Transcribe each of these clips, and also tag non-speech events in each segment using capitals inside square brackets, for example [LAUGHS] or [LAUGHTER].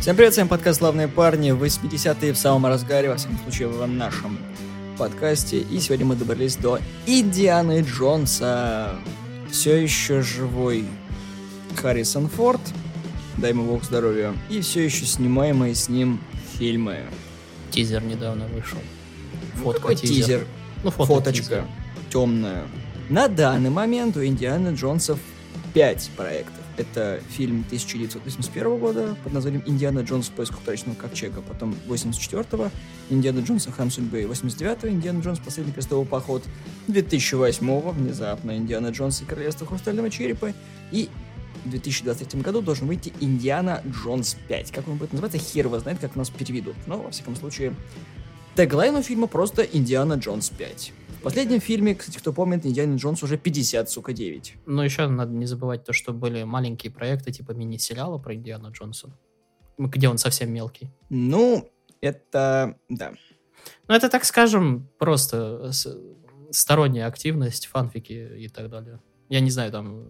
Всем привет, с вами подкаст «Славные парни», 80-е в самом разгаре, во всяком случае, в нашем подкасте. И сегодня мы добрались до Индианы Джонса. Все еще живой Харрисон Форд, дай ему бог здоровья, и все еще снимаемые с ним фильмы. Тизер недавно вышел. Ну, Фотка тизер. тизер, Ну, фото фоточка темная. На данный момент у Индианы Джонсов 5 проектов. Это фильм 1981 года под названием «Индиана Джонс в поисках утраченного ковчега», потом 84-го, «Индиана Джонс и храм судьбы», 89-го, «Индиана Джонс. Последний крестовый поход», 2008-го, внезапно, «Индиана Джонс и королевство хрустального черепа», и в 2023 году должен выйти «Индиана Джонс 5». Как он будет называться, хер его знает, как нас переведут. Но, во всяком случае, Теглайн у фильма просто «Индиана Джонс 5». В последнем фильме, кстати, кто помнит, Индиана Джонс уже 50, сука, 9. Но еще надо не забывать то, что были маленькие проекты, типа мини-сериала про Индиана Джонса. М, Где он совсем мелкий. Ну, это... да. Ну, это, так скажем, просто сторонняя активность, фанфики и так далее. Я не знаю, там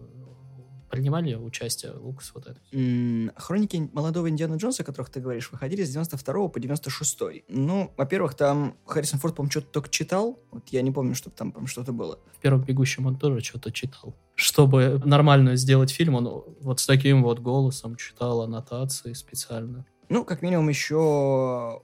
принимали участие Лукас вот это. Хроники молодого Индиана Джонса, о которых ты говоришь, выходили с 92 по 96. Ну, во-первых, там Харрисон Форд, по-моему, что-то только читал. Вот я не помню, чтобы там, по что-то было. В первом «Бегущем» он тоже что-то читал. Чтобы нормально сделать фильм, он вот с таким вот голосом читал аннотации специально. Ну, как минимум, еще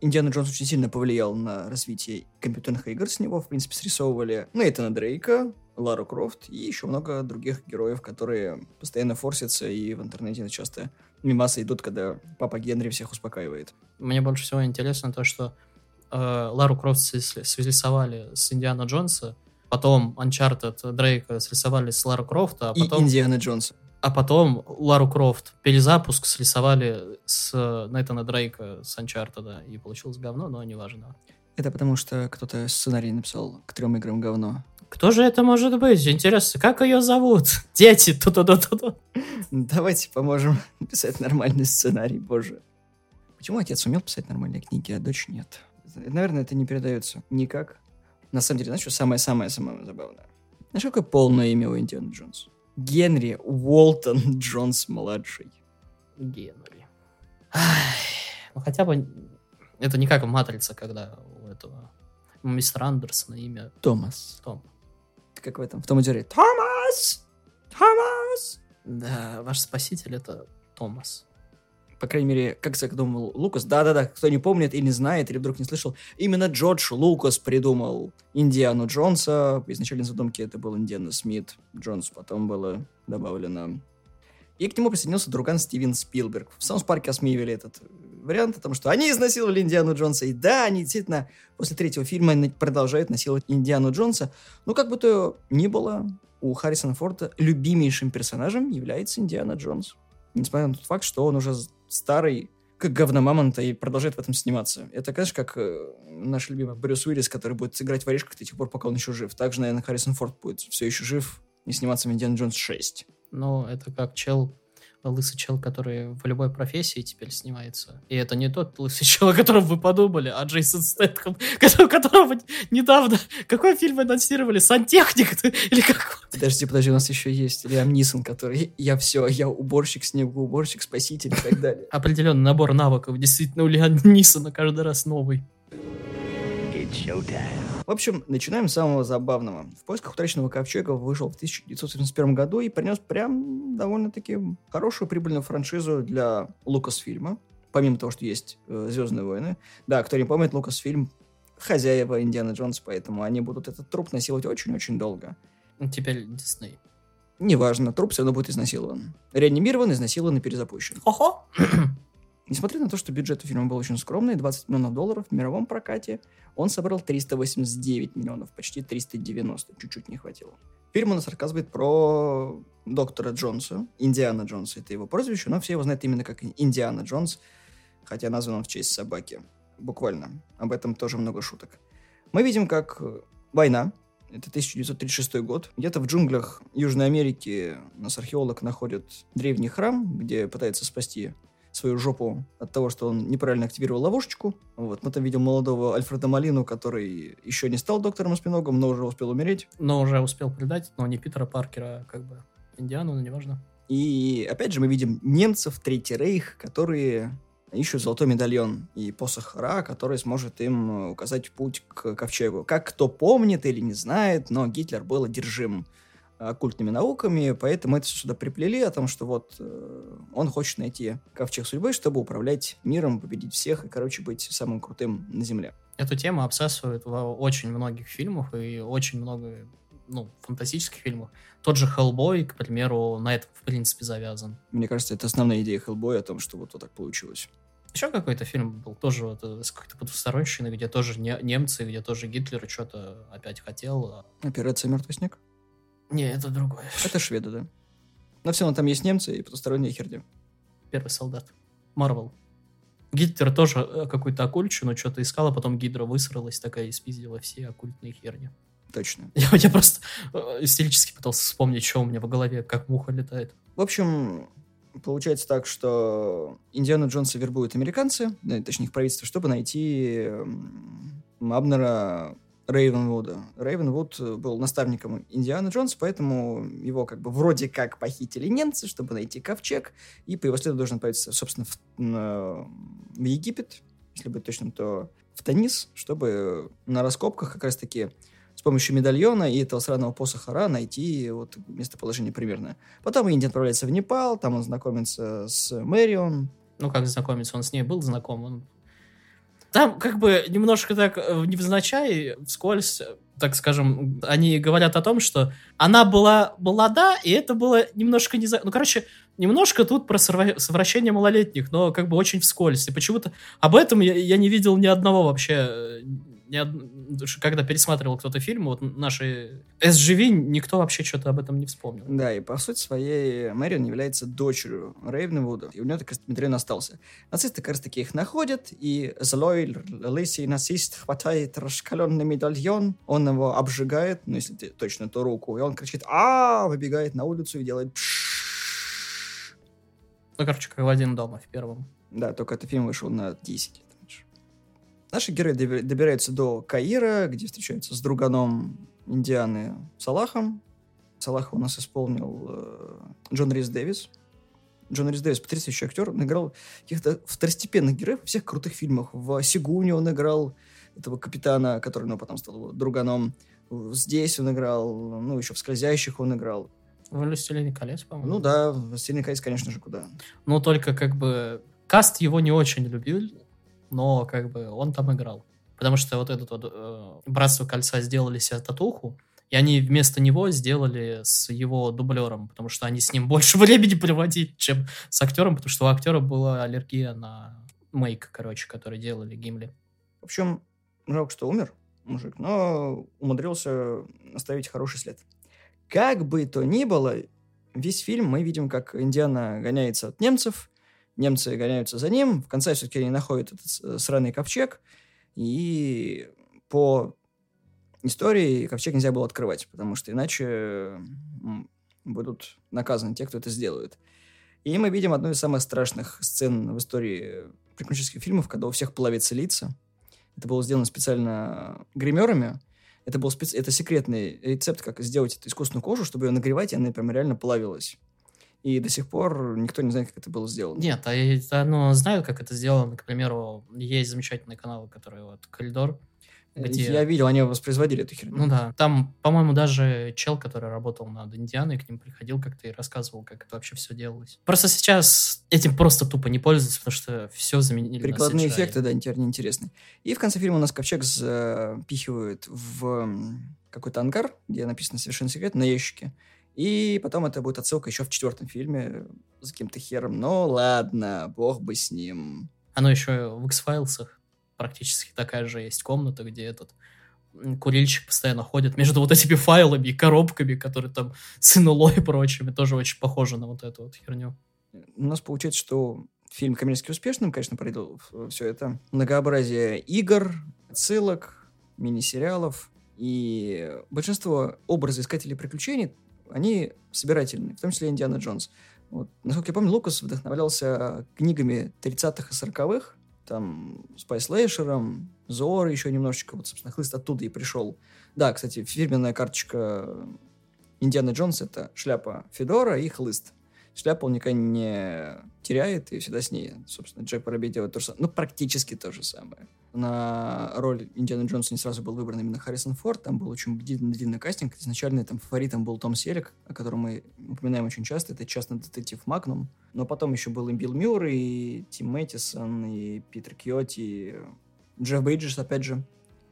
Индиана Джонс очень сильно повлиял на развитие компьютерных игр с него. В принципе, срисовывали Нейтана Дрейка, Лару Крофт и еще много других героев, которые постоянно форсятся, и в интернете часто мимасы идут, когда папа Генри всех успокаивает. Мне больше всего интересно то, что э, Лару Крофт срисовали с Индиана Джонса, потом Uncharted Дрейка срисовали с Лару Крофта, а И потом, Индиана Джонса. а потом Лару Крофт перезапуск срисовали с Нейтана Дрейка с Uncharted, и получилось говно, но неважно. Это потому, что кто-то сценарий написал к трем играм говно. Кто же это может быть? Интересно, как ее зовут? [LAUGHS] Дети, ту-ту-ту-ту. Давайте поможем писать нормальный сценарий, боже. Почему отец умел писать нормальные книги, а дочь нет? Наверное, это не передается никак. На самом деле, знаешь, что самое-самое-самое забавное? Знаешь, какое полное имя у Индиана Джонс? Генри Уолтон Джонс-младший. Генри. Ай, Ну хотя бы это не как в Матрице, когда у этого мистера Андерсона имя Томас. Том. Как в этом, в том и Джерри. Томас! Томас! Да, ваш спаситель это Томас. По крайней мере, как задумал Лукас. Да-да-да, кто не помнит или не знает, или вдруг не слышал, именно Джордж Лукас придумал Индиану Джонса. В изначальной задумке это был Индиана Смит. Джонс потом было добавлено. И к нему присоединился друган Стивен Спилберг. В Саунс Парке осмеивали этот вариант, потому что они изнасиловали Индиану Джонса. И да, они действительно после третьего фильма продолжают насиловать Индиану Джонса. Но как бы то ни было, у Харрисона Форда любимейшим персонажем является Индиана Джонс. Несмотря на тот факт, что он уже старый, как говно мамонта, и продолжает в этом сниматься. Это, конечно, как э, наш любимый Брюс Уиллис, который будет играть в орешках до тех пор, пока он еще жив. Также, наверное, Харрисон Форд будет все еще жив и сниматься в Индиана Джонс 6. Ну, это как чел, лысый чел, который в любой профессии теперь снимается. И это не тот лысый [LAUGHS] чел, о котором вы подумали, а Джейсон Стэтхэм, [LAUGHS] которого, которого недавно... Какой фильм анонсировали? Сантехник [LAUGHS] или как? Подожди, подожди, у нас еще есть Лиам Нисон, который я все, я уборщик, снегоуборщик, спаситель и так далее. Определенный набор навыков. Действительно, у Лиана Нисона каждый раз новый. В общем, начинаем с самого забавного. В поисках утраченного ковчега вышел в 1971 году и принес прям довольно-таки хорошую прибыльную франшизу для Лукасфильма. Помимо того, что есть э, Звездные войны. Да, кто не помнит, Лукасфильм хозяева Индиана Джонс, поэтому они будут этот труп насиловать очень-очень долго. Теперь Дисней. Неважно, труп все равно будет изнасилован. Реанимирован, изнасилован и перезапущен. Хо-хо! Несмотря на то, что бюджет у фильма был очень скромный, 20 миллионов долларов в мировом прокате, он собрал 389 миллионов, почти 390, чуть-чуть не хватило. Фильм у нас рассказывает про доктора Джонса, Индиана Джонса, это его прозвище, но все его знают именно как Индиана Джонс, хотя назван он в честь собаки. Буквально. Об этом тоже много шуток. Мы видим, как война, это 1936 год, где-то в джунглях Южной Америки нас археолог находит древний храм, где пытается спасти свою жопу от того, что он неправильно активировал ловушечку. Вот. Мы там видим молодого Альфреда Малину, который еще не стал доктором Спиногом, но уже успел умереть. Но уже успел предать, но не Питера Паркера, а как бы Индиану, но неважно. И опять же мы видим немцев, Третий Рейх, которые ищут золотой медальон и посох Ра, который сможет им указать путь к ковчегу. Как кто помнит или не знает, но Гитлер был одержим оккультными науками, поэтому это сюда приплели о том, что вот э, он хочет найти ковчег судьбы, чтобы управлять миром, победить всех и, короче, быть самым крутым на Земле. Эту тему обсасывают в очень многих фильмах и очень много ну, фантастических фильмах. Тот же Хеллбой, к примеру, на этом, в принципе, завязан. Мне кажется, это основная идея Хеллбоя о том, что вот, вот так получилось. Еще какой-то фильм был, тоже вот, э, с какой-то потусторонщиной, где тоже не, немцы, где тоже Гитлер что-то опять хотел. Операция «Мертвый снег»? Не, это другое. Это шведы, да. Но все равно там есть немцы и потусторонняя херня. Первый солдат. Марвел. Гитлер тоже э, какую-то оккультщину что-то искал, а потом Гидра высралась такая и спиздила все оккультные херни. Точно. [LAUGHS] Я, я просто э, истерически пытался вспомнить, что у меня в голове, как муха летает. В общем, получается так, что Индиана Джонса вербуют американцы, точнее их правительство, чтобы найти Абнера Рейвенвуда. Рейвенвуд был наставником Индианы Джонса, поэтому его как бы вроде как похитили немцы, чтобы найти ковчег, и по его следу должен отправиться, собственно, в, в Египет, если быть точным, то в Танис, чтобы на раскопках как раз-таки с помощью медальона и этого сраного посоха Ра найти вот местоположение примерно. Потом Инди отправляется в Непал, там он знакомится с Мэрион. Ну, как знакомиться? Он с ней был знаком, он там как бы немножко так э, невзначай, вскользь, так скажем, они говорят о том, что она была молода, и это было немножко не... За... Ну, короче, немножко тут про совращение малолетних, но как бы очень вскользь. И почему-то об этом я, я не видел ни одного вообще э, когда пересматривал кто-то фильм, вот наши SGV, никто вообще что-то об этом не вспомнил. Да, и по сути своей Мэрион является дочерью Рейвенвуда, и у него так Медрен остался. Нацисты как раз таки их находят, и злой лысый нацист хватает раскаленный медальон, он его обжигает, ну если ты точно, то руку, и он кричит а выбегает на улицу и делает Ну, короче, как в один дома в первом. Да, только этот фильм вышел на 10 Наши герои добираются до Каира, где встречаются с друганом Индианы Салахом. Салаха у нас исполнил э, Джон Рис Дэвис. Джон Рис Дэвис потрясающий актер. Он играл каких-то второстепенных героев в всех крутых фильмах. В «Сигуне» он играл этого капитана, который ну, потом стал друганом. Здесь он играл, ну, еще в «Скользящих» он играл. В «Властелине колец», по-моему. Ну да, в «Властелине колец», конечно же, куда. Ну, только как бы каст его не очень любил но как бы он там играл. Потому что вот этот вот э, Братство Кольца сделали себе татуху, и они вместо него сделали с его дублером, потому что они с ним [LAUGHS] больше времени проводили, чем с актером, потому что у актера была аллергия на мейк, короче, который делали Гимли. В общем, жалко, что умер мужик, но умудрился оставить хороший след. Как бы то ни было, весь фильм мы видим, как Индиана гоняется от немцев, немцы гоняются за ним, в конце все-таки они находят этот э, сраный ковчег, и по истории ковчег нельзя было открывать, потому что иначе будут наказаны те, кто это сделает. И мы видим одну из самых страшных сцен в истории приключенческих фильмов, когда у всех плавятся лица. Это было сделано специально гримерами. Это был специ... это секретный рецепт, как сделать эту искусственную кожу, чтобы ее нагревать, и она прям реально плавилась. И до сих пор никто не знает, как это было сделано. Нет, а я ну, знаю, как это сделано. К примеру, есть замечательный канал, который вот Коридор. Где... Я видел, они воспроизводили эту херню. Ну да, там, по-моему, даже чел, который работал над Индианой, к ним приходил как-то и рассказывал, как это вообще все делалось. Просто сейчас этим просто тупо не пользуются, потому что все заменили Прикладные эффекты, да, теперь неинтересны. И в конце фильма у нас ковчег запихивают в какой-то ангар, где написано «Совершенно секрет» на ящике. И потом это будет отсылка еще в четвертом фильме с каким-то хером. Но ладно, бог бы с ним. Оно еще в X-файлсах практически такая же есть комната, где этот курильщик постоянно ходит между вот этими файлами и коробками, которые там с НЛО и прочими, тоже очень похоже на вот эту вот херню. У нас получается, что фильм коммерчески успешным, конечно, пройдет все это. Многообразие игр, ссылок, мини-сериалов. И большинство образов искателей приключений они собирательные, в том числе Индиана Джонс. Вот. Насколько я помню, Лукас вдохновлялся книгами 30-х и 40-х, там, Спайс Лейшером, Зорро еще немножечко, вот, собственно, хлыст оттуда и пришел. Да, кстати, фирменная карточка Индиана Джонс — это шляпа федора и хлыст. Шляпу он никогда не теряет и всегда с ней. Собственно, Джек Воробей делает то же самое. Ну, практически то же самое. На роль Индиана Джонса не сразу был выбран именно Харрисон Форд. Там был очень длинный, длинный кастинг. Изначально там фаворитом был Том Селлек, о котором мы упоминаем очень часто. Это частный детектив Магнум. Но потом еще был и Билл Мюррей, и Тим Мэтисон, и Питер Койоти, и Джефф Бриджес, опять же.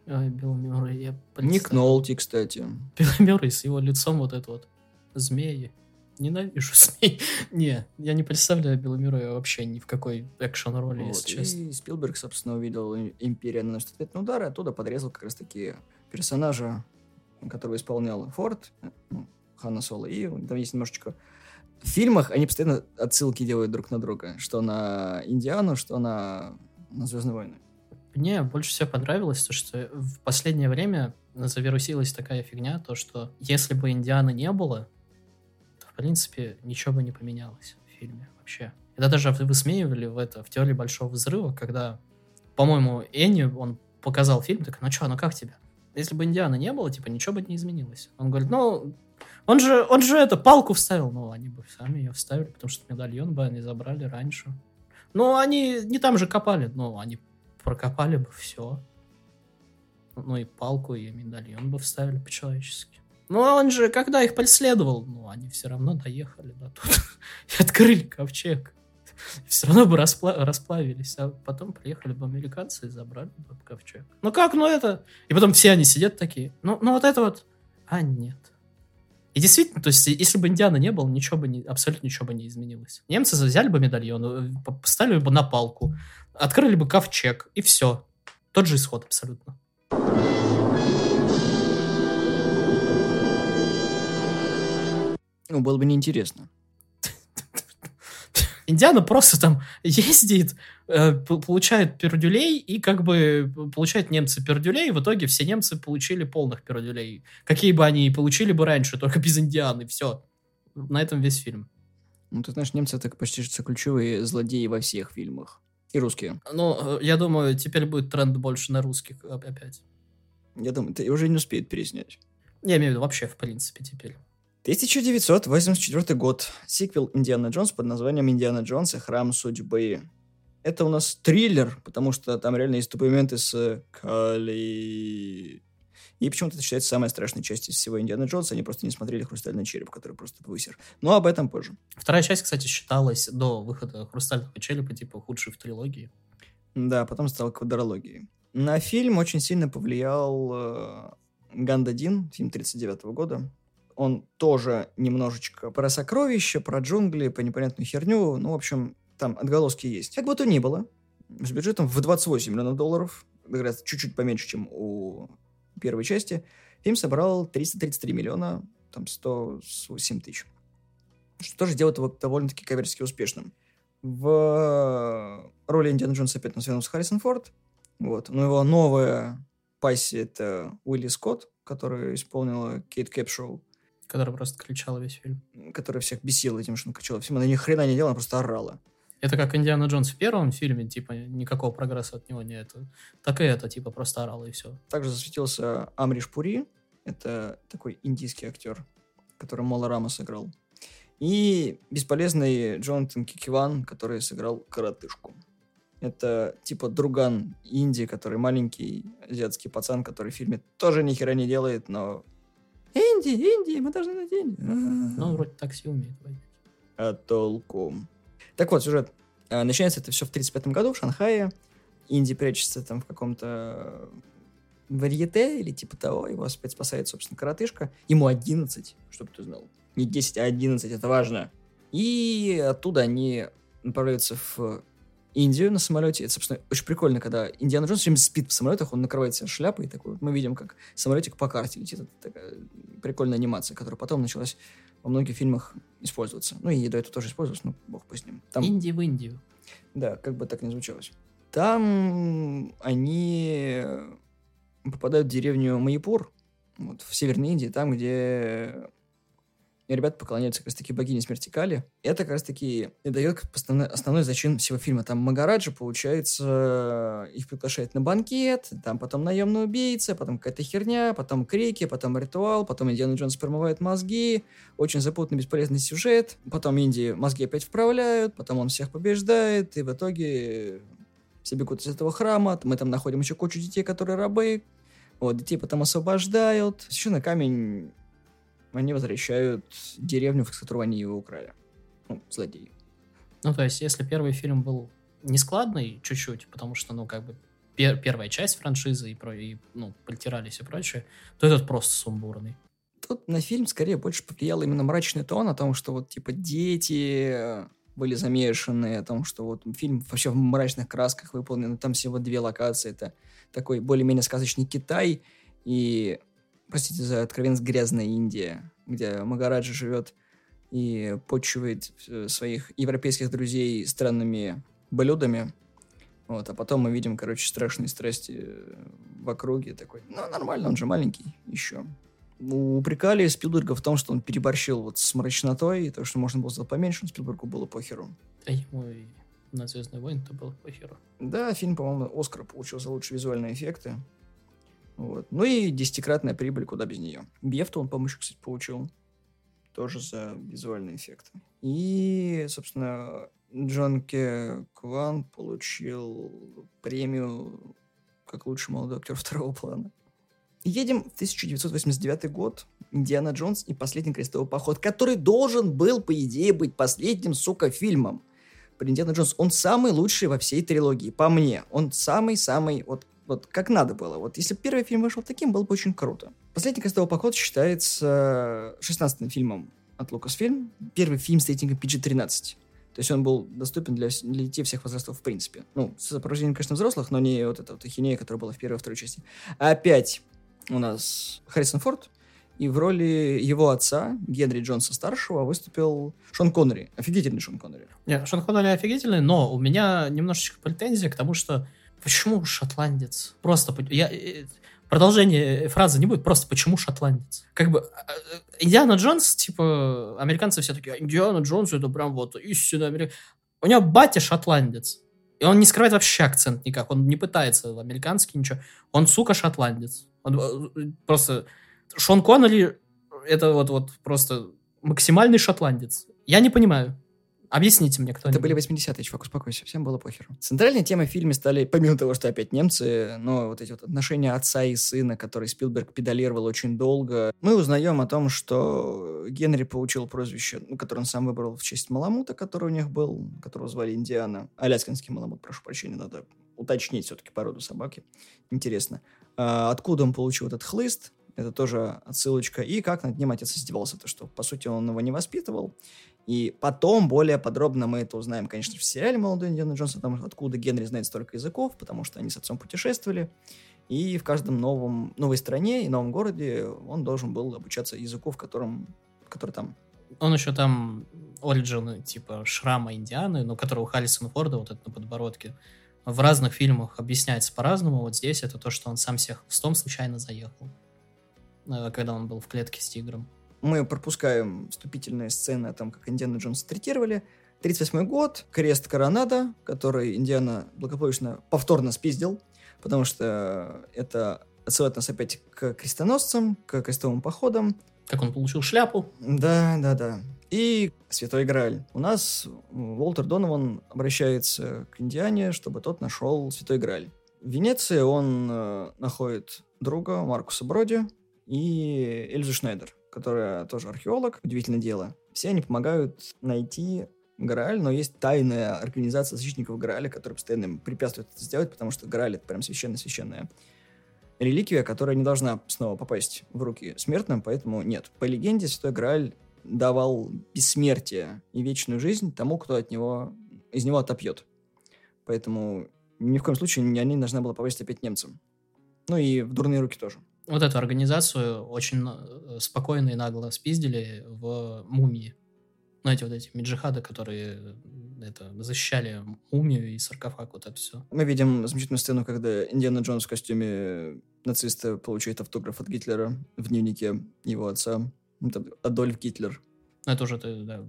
Ой, Билл Мюррей, я Ник представил. Нолти, кстати. Билл Мюррей с его лицом вот это вот. Змеи. Ненавижу [LAUGHS] змей. Не, я не представляю Мюррея вообще ни в какой экшен-роли, Вот, если честно. И Спилберг, собственно, увидел «И- «Империя наносит ответный удар», и оттуда подрезал как раз-таки персонажа, которого исполнял Форд, э, ну, Ханна Соло. И там есть немножечко... В фильмах они постоянно отсылки делают друг на друга. Что на Индиану, что на, на «Звездные войны». Мне больше всего понравилось то, что в последнее время завирусилась такая фигня, то, что если бы Индианы не было, принципе, ничего бы не поменялось в фильме вообще. Это даже высмеивали в это, в теории Большого Взрыва, когда, по-моему, Энни, он показал фильм, так, ну что, ну как тебе? Если бы Индианы не было, типа, ничего бы не изменилось. Он говорит, ну, он же, он же это, палку вставил. Ну, они бы сами ее вставили, потому что медальон бы они забрали раньше. Ну, они не там же копали, но они прокопали бы все. Ну и палку, и медальон бы вставили по-человечески. Ну, а он же, когда их преследовал, ну, они все равно доехали до тут [LAUGHS] и открыли ковчег. Все равно бы распла- расплавились, а потом приехали бы американцы и забрали бы ковчег. Ну как, ну это... И потом все они сидят такие, ну, ну вот это вот... А нет. И действительно, то есть, если бы Индиана не было, ничего бы не, абсолютно ничего бы не изменилось. Немцы взяли бы медальон, э, по- поставили бы на палку, открыли бы ковчег, и все. Тот же исход абсолютно. Ну, было бы неинтересно. Индиана просто там ездит, э, получает пердюлей, и как бы получают немцы пердюлей, и в итоге все немцы получили полных пердюлей. Какие бы они и получили бы раньше, только без Индианы, все. На этом весь фильм. Ну, ты знаешь, немцы так почти что ключевые злодеи во всех фильмах. И русские. Ну, э, я думаю, теперь будет тренд больше на русских оп- опять. Я думаю, ты уже не успеет переснять. Я имею в виду вообще, в принципе, теперь. 1984 год. Сиквел Индиана Джонс под названием «Индиана Джонс и храм судьбы». Это у нас триллер, потому что там реально есть тупые моменты с Кали. И почему-то это считается самой страшной частью всего Индиана Джонса. Они просто не смотрели «Хрустальный череп», который просто высер. Но об этом позже. Вторая часть, кстати, считалась до выхода «Хрустального черепа», типа, худшей в трилогии. Да, потом стал квадрологией. На фильм очень сильно повлиял э, Ганда Дин, фильм 39 года. Он тоже немножечко про сокровища, про джунгли, про непонятную херню. Ну, в общем, там отголоски есть. Как бы то ни было, с бюджетом в 28 миллионов долларов, говорят, чуть-чуть поменьше, чем у первой части, фильм собрал 333 миллиона, там 107 тысяч. Что тоже делает его довольно-таки коммерчески успешным. В роли Индиана Джонса опять нас вернулся Харрисон Форд. Вот. Но его новая пассия это Уилли Скотт, которая исполнила Кейт Кэпшоу, Который просто кричал весь фильм. которая всех бесила этим, что он кричала. Всем она ни хрена не делала, она просто орала. Это как Индиана Джонс в первом фильме, типа, никакого прогресса от него нет. Так и это, типа, просто орало и все. Также засветился Амриш Пури. Это такой индийский актер, который Мола Рама сыграл. И бесполезный Джонатан Кикиван, который сыграл коротышку. Это типа друган Инди, который маленький азиатский пацан, который в фильме тоже ни хера не делает, но... Инди, Инди, мы должны найти Инди. Ну, он вроде такси умеет водить. А толку? Так вот, сюжет. А, Начинается это все в 35 году в Шанхае. Инди прячется там в каком-то варьете или типа того. Его опять спасает, собственно, коротышка. Ему 11, чтобы ты знал. Не 10, а 11, это важно. И оттуда они направляются в Индию на самолете. Это, собственно, очень прикольно, когда Индиана Джонс все время спит в самолетах, он накрывает себя шляпой, такой, вот мы видим, как самолетик по карте летит. Это такая прикольная анимация, которая потом началась во многих фильмах использоваться. Ну и до этого тоже использовалась, ну, бог по с ним. Там, Инди в Индию. Да, как бы так ни звучалось. Там они попадают в деревню Майпур, вот, в Северной Индии, там, где и ребята поклоняются как раз-таки богине смерти Кали. Это как раз-таки и дает основной, зачин всего фильма. Там Магараджа, получается, их приглашает на банкет, там потом наемный убийца, потом какая-то херня, потом крики, потом ритуал, потом Индиана Джонс промывает мозги, очень запутанный, бесполезный сюжет, потом Инди мозги опять вправляют, потом он всех побеждает, и в итоге все бегут из этого храма, мы там находим еще кучу детей, которые рабы, вот, детей потом освобождают. Священный камень они возвращают деревню, в которую они его украли. Ну, злодеи. Ну, то есть, если первый фильм был нескладный чуть-чуть, потому что, ну, как бы, пер первая часть франшизы и, про и ну, притирались и прочее, то этот просто сумбурный. Тут на фильм скорее больше повлиял именно мрачный тон о том, что вот, типа, дети были замешаны, о том, что вот фильм вообще в мрачных красках выполнен, там всего две локации, это такой более-менее сказочный Китай и простите за откровенность, грязная Индия, где Магараджа живет и почивает э, своих европейских друзей странными блюдами. Вот, а потом мы видим, короче, страшные страсти э, в округе. Такой, ну, нормально, он же маленький еще. Упрекали Спилберга в том, что он переборщил вот с мрачнотой, и то, что можно было сделать поменьше, но Спилбергу было похеру. А ему на «Звездные войны» то было похеру. Да, фильм, по-моему, Оскар получил за лучшие визуальные эффекты. Вот. Ну и десятикратная прибыль, куда без нее. Бефту он, по-моему, кстати, получил тоже за визуальные эффекты. И, собственно, Джон Ке Кван получил премию как лучший молодой актер [LAUGHS] второго плана. Едем в 1989 год. Индиана Джонс и последний крестовый поход, который должен был, по идее, быть последним, сука, фильмом. Индиана Джонс. Он самый лучший во всей трилогии, по мне. Он самый-самый, вот вот как надо было. Вот если бы первый фильм вышел таким, было бы очень круто. «Последний крестовый поход» считается 16-м фильмом от Lucasfilm. Первый фильм с рейтингом PG-13. То есть он был доступен для, для детей всех возрастов в принципе. Ну, с сопровождением, конечно, взрослых, но не вот эта вот ахинея, которая была в первой и второй части. Опять у нас Харрисон Форд, и в роли его отца, Генри Джонса старшего, выступил Шон Коннери. Офигительный Шон Коннери. Нет, Шон Коннери офигительный, но у меня немножечко претензия к тому, что Почему шотландец? Просто я э, продолжение фразы не будет, просто почему шотландец? Как бы а, э, Индиана Джонс, типа, американцы все такие, «А, Индиана Джонс это прям вот истинно америк... У него батя шотландец. И он не скрывает вообще акцент никак. Он не пытается американский ничего. Он, сука, шотландец. Он э, просто... Шон Коннелли это вот, вот просто максимальный шотландец. Я не понимаю. Объясните мне, кто Это были 80-е, чувак, успокойся, всем было похеру. Центральной темой в фильме стали, помимо того, что опять немцы, но вот эти вот отношения отца и сына, которые Спилберг педалировал очень долго. Мы узнаем о том, что Генри получил прозвище, ну, которое он сам выбрал в честь Маламута, который у них был, которого звали Индиана. Аляскинский Маламут, прошу прощения, надо уточнить все-таки породу собаки. Интересно. А, откуда он получил этот хлыст? Это тоже отсылочка. И как над ним отец издевался, то что, по сути, он его не воспитывал. И потом более подробно мы это узнаем, конечно, в сериале «Молодой Индиана Джонс», о том, откуда Генри знает столько языков, потому что они с отцом путешествовали. И в каждом новом, новой стране и новом городе он должен был обучаться языку, в котором, который там. Он еще там оригин, типа, шрама Индианы, но которого у Харрисона Форда, вот это на подбородке, в разных фильмах объясняется по-разному. Вот здесь это то, что он сам всех в том случайно заехал, э, когда он был в клетке с тигром мы пропускаем вступительные сцены о том, как Индиана Джонс третировали. 38 год, крест Коронада, который Индиана благополучно повторно спиздил, потому что это отсылает нас опять к крестоносцам, к крестовым походам. Как он получил шляпу. Да, да, да. И Святой Грааль. У нас Уолтер Донован обращается к Индиане, чтобы тот нашел Святой Грааль. В Венеции он э, находит друга Маркуса Броди и Эльзу Шнайдер которая тоже археолог, удивительное дело. Все они помогают найти Грааль, но есть тайная организация защитников Грааля, которая постоянно им препятствует это сделать, потому что Грааль — это прям священная-священная реликвия, которая не должна снова попасть в руки смертным, поэтому нет. По легенде, Святой Грааль давал бессмертие и вечную жизнь тому, кто от него, из него отопьет. Поэтому ни в коем случае они не должна была попасть опять немцам. Ну и в дурные руки тоже вот эту организацию очень э, спокойно и нагло спиздили в «Мумии». Ну, эти вот эти меджихады, которые это, защищали мумию и саркофаг, вот это все. Мы видим замечательную сцену, когда Индиана Джонс в костюме нациста получает автограф от Гитлера в дневнике его отца. Это Адольф Гитлер. Ну, Это уже ты, да,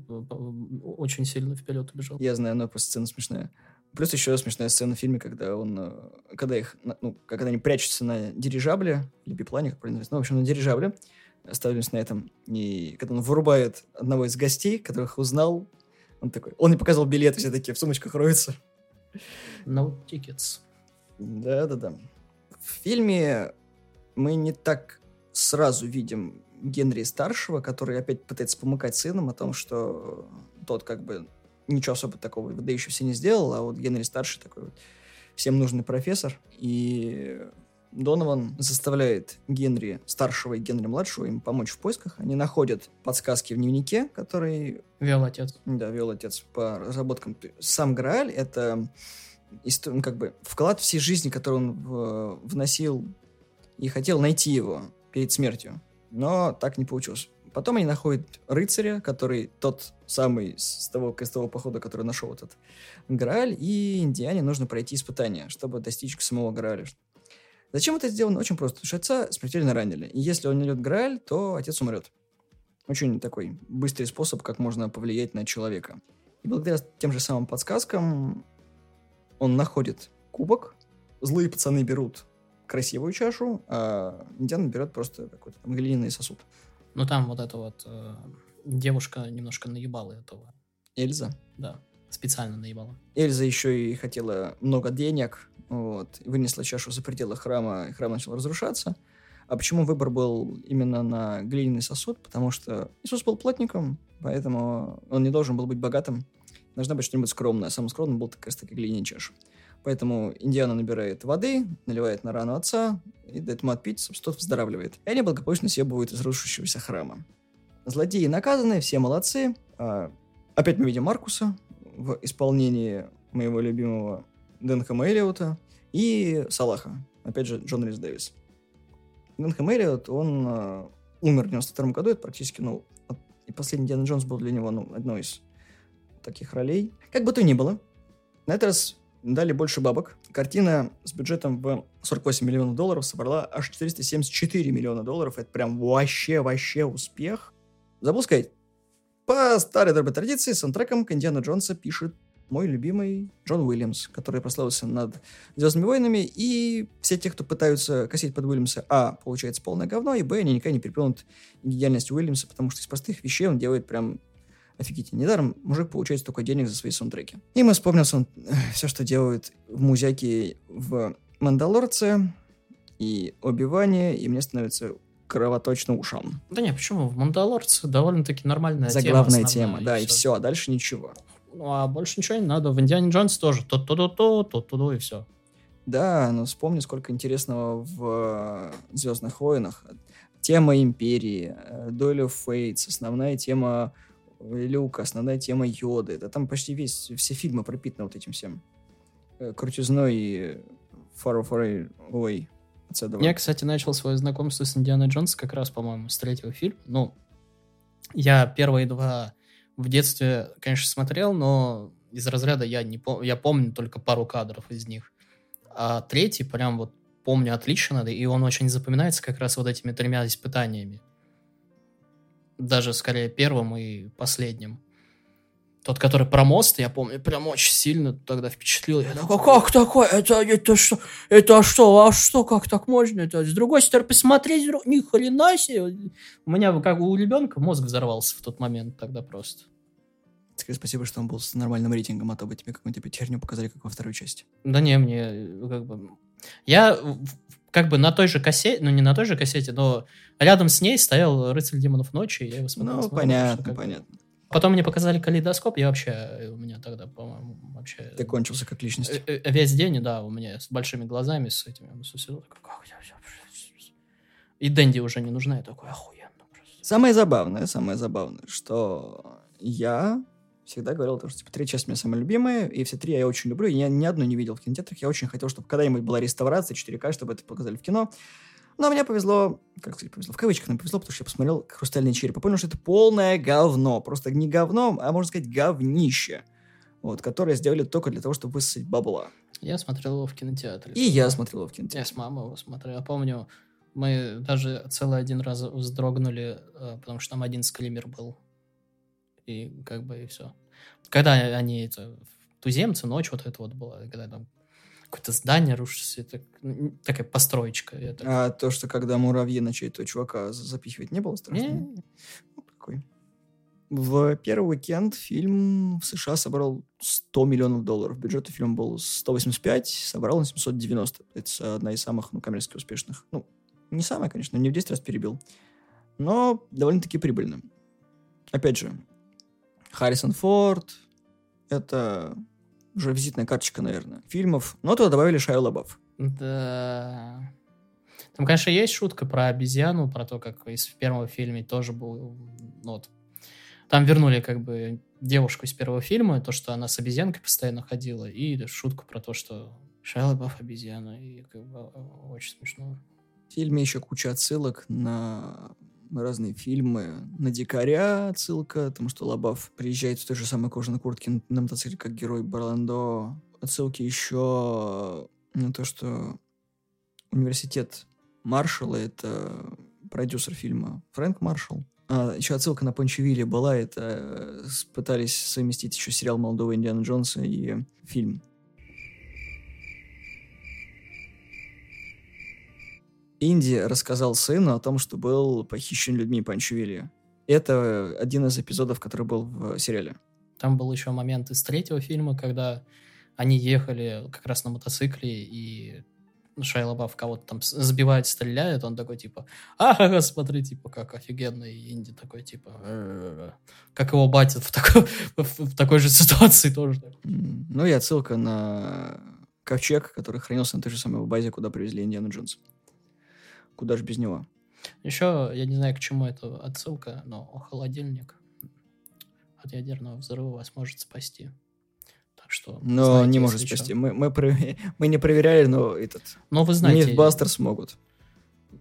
очень сильно вперед убежал. Я знаю, но просто сцена смешная. Плюс еще смешная сцена в фильме, когда он, э, когда их, ну, когда они прячутся на дирижабле, или биплане, как правильно ну, в общем, на дирижабле, оставились на этом, и когда он вырубает одного из гостей, которых узнал, он такой, он не показывал билеты, все такие в сумочках роются. No tickets. Да-да-да. В фильме мы не так сразу видим Генри старшего, который опять пытается помыкать сыном о том, что тот как бы ничего особо такого выдающегося не сделал, а вот Генри старший такой вот всем нужный профессор. И Донован заставляет Генри старшего и Генри младшего им помочь в поисках. Они находят подсказки в дневнике, который Вел отец. да, вел отец по разработкам. Сам Грааль — это ну, как бы вклад всей жизни, который он вносил и хотел найти его перед смертью. Но так не получилось. Потом они находят рыцаря, который тот самый с того крестового похода, который нашел этот Грааль, и Индиане нужно пройти испытание, чтобы достичь самого Грааля. Зачем это сделано? Очень просто. Потому что отца смертельно ранили. И если он найдет Грааль, то отец умрет. Очень такой быстрый способ, как можно повлиять на человека. И благодаря тем же самым подсказкам он находит кубок, злые пацаны берут красивую чашу, а Индиана берет просто какой-то там глиняный сосуд. Ну, там вот эта вот э, девушка немножко наебала этого. Эльза. Да, специально наебала. Эльза еще и хотела много денег, вот, вынесла чашу за пределы храма, и храм начал разрушаться. А почему выбор был именно на глиняный сосуд? Потому что Иисус был плотником, поэтому он не должен был быть богатым. Должна быть что-нибудь скромное. Самым скромным был как раз таки глиняная чаша. Поэтому Индиана набирает воды, наливает на рану отца и дает ему отпить, собственно, тот выздоравливает. И они благополучно съебывают из рушащегося храма. Злодеи наказаны, все молодцы. А, опять мы видим Маркуса в исполнении моего любимого Дэнхэма Эллиота и Салаха. Опять же, Джон Рис Дэвис. Дэнхэм Эллиот, он а, умер в 92 году, это практически, ну, и последний Диана Джонс был для него, ну, одной из таких ролей. Как бы то ни было, на этот раз дали больше бабок. Картина с бюджетом в 48 миллионов долларов собрала аж 474 миллиона долларов. Это прям вообще, вообще успех. Забыл сказать, по старой доброй традиции, саундтреком к Индиана Джонса пишет мой любимый Джон Уильямс, который прославился над «Звездными войнами», и все те, кто пытаются косить под Уильямса, а, получается полное говно, и, б, они никогда не переплюнут гениальность Уильямса, потому что из простых вещей он делает прям офигительно. Недаром мужик получает столько денег за свои саундтреки. И мы вспомнился он [SIGHS] все, что делают в музяке в «Мандалорце» и «Оби-Ване», и мне становится кровоточно ушам. Да не, почему? В «Мандалорце» довольно-таки нормальная тема. Заглавная тема, да, и все, а дальше ничего. Ну, а больше ничего не надо. В «Индиане Джонс» тоже то-то-то-то, то-то-то, и все. Да, но вспомни, сколько интересного в «Звездных войнах». Тема Империи, Дуэль Фейтс, основная тема Люка, основная тема Йоды. Да там почти весь, все фильмы пропитаны вот этим всем. Э, Крутизной и Far Away. этого. Я, кстати, начал свое знакомство с Индианой Джонс как раз, по-моему, с третьего фильма. Ну, я первые два в детстве, конечно, смотрел, но из разряда я не пом- я помню только пару кадров из них. А третий прям вот помню отлично, и он очень запоминается как раз вот этими тремя испытаниями. Даже скорее первым и последним. Тот, который про мост, я помню, прям очень сильно тогда впечатлил. Я такой, как такое? Это, это что? Это что? А что? Как так можно? Это с другой стороны посмотреть, ни хрена себе. У меня, как у ребенка, мозг взорвался в тот момент тогда просто. Скажи спасибо, что он был с нормальным рейтингом, а то бы тебе какую-нибудь херню показали, как во второй части. Да не, мне э, как бы... Я как бы на той же кассете, ну не на той же кассете, но рядом с ней стоял «Рыцарь демонов ночи», и я его смотрел. Ну, смотрел, понятно, что бы- понятно. Потом мне показали калейдоскоп, я вообще, э, у меня тогда, по-моему, вообще... Ты кончился как личность. Э, э, Весь день, да, у меня с большими глазами, с этими, с усилом, я всё- И Дэнди уже не нужна, я такой, охуенно просто. Самое забавное, самое забавное, что я всегда говорил, то, что типа, три части у меня самые любимые, и все три я очень люблю. Я ни одну не видел в кинотеатрах. Я очень хотел, чтобы когда-нибудь была реставрация 4К, чтобы это показали в кино. Но мне повезло, как сказать, повезло, в кавычках мне повезло, потому что я посмотрел «Хрустальный череп» и понял, что это полное говно. Просто не говно, а можно сказать говнище. Вот, которое сделали только для того, чтобы высосать бабла. Я смотрел его в кинотеатре. И я смотрел его в кинотеатре. Я с мамой его смотрел. Я помню, мы даже целый один раз вздрогнули, э, потому что там один скример был. И как бы и все. Когда они это туземцы, ночь вот это вот была, когда там какое-то здание рушится, это такая построечка. Это... А то, что когда муравьи начали этого чувака запихивать, не было страшно? Не. Ну, такой. В первый уикенд фильм в США собрал 100 миллионов долларов. Бюджет у фильма был 185, собрал он 790. Это одна из самых, ну, коммерчески успешных. Ну, не самая, конечно, не в 10 раз перебил. Но довольно-таки прибыльно. Опять же, Харрисон Форд, это уже визитная карточка, наверное, фильмов. Но туда добавили Шайа Лабаф. Да. Там, конечно, есть шутка про обезьяну, про то, как из первого фильма тоже был, ну, вот, там вернули как бы девушку из первого фильма, то, что она с обезьянкой постоянно ходила, и шутку про то, что Шайа Лабаф обезьяна, и как бы очень смешно. В фильме еще куча отсылок на разные фильмы. На Дикаря отсылка, потому что Лабаф приезжает в той же самой кожаной куртке на мотоцикле, как герой Барландо. Отсылки еще на то, что университет Маршалла — это продюсер фильма Фрэнк Маршалл. А, еще отсылка на Пончевилли была, это э, пытались совместить еще сериал молодого Индиана Джонса и фильм. Инди рассказал сыну о том, что был похищен людьми Панчевили. Это один из эпизодов, который был в сериале. Там был еще момент из третьего фильма, когда они ехали как раз на мотоцикле, и Шайла Бафф кого-то там сбивает, стреляет, он такой, типа, ага, [LAUGHS] смотри, типа, как офигенно, и Инди такой, типа, как его батят в такой, [LAUGHS] в такой же ситуации тоже. Ну и отсылка на ковчег, который хранился на той же самой базе, куда привезли Индиану Джонса. Куда же без него? Еще, я не знаю, к чему это отсылка, но холодильник от ядерного взрыва вас может спасти. Так что... Но знаете, не может спасти. Мы, мы, [LAUGHS] мы не проверяли, но этот... Но вы знаете... Мифбастер смогут.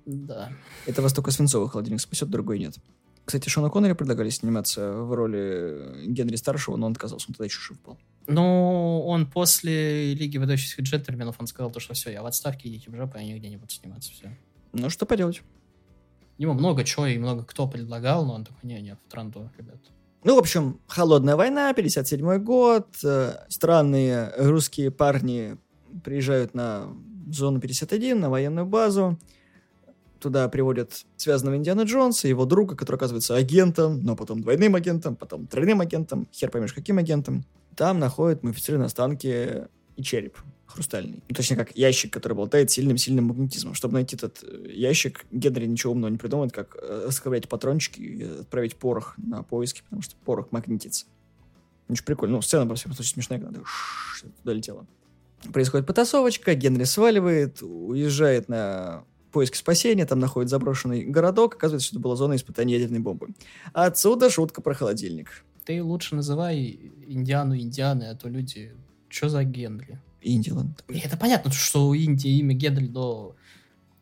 Да. Это вас только свинцовый холодильник спасет, другой нет. Кстати, Шона Коннери предлагали сниматься в роли Генри Старшего, но он отказался, он тогда еще жив был. Ну, он после Лиги выдающихся джентльменов, он сказал, то, что все, я в отставке, идите в жопу, я нигде не буду сниматься, все. Ну, что поделать. Ему много чего и много кто предлагал, но он такой, не-не, в транду, ребят. Ну, в общем, холодная война, 57 год, э, странные русские парни приезжают на зону 51, на военную базу, туда приводят связанного Индиана Джонса, его друга, который оказывается агентом, но потом двойным агентом, потом тройным агентом, хер поймешь каким агентом. Там находят мумифицированные останки и череп хрустальный. Ну, точнее, как ящик, который болтает сильным-сильным магнетизмом. Чтобы найти этот э, ящик, Генри ничего умного не придумает, как э, расковырять патрончики и отправить порох на поиски, потому что порох магнитится. Очень прикольно. Ну, сцена, во всяком случае, смешная, когда туда летела. Происходит потасовочка, Генри сваливает, уезжает на поиски спасения, там находит заброшенный городок, оказывается, что это была зона испытания ядерной бомбы. Отсюда шутка про холодильник. Ты лучше называй Индиану Индианой, а то люди... Что за Генри? Индиланд. Это понятно, что у Индии имя Генри, но...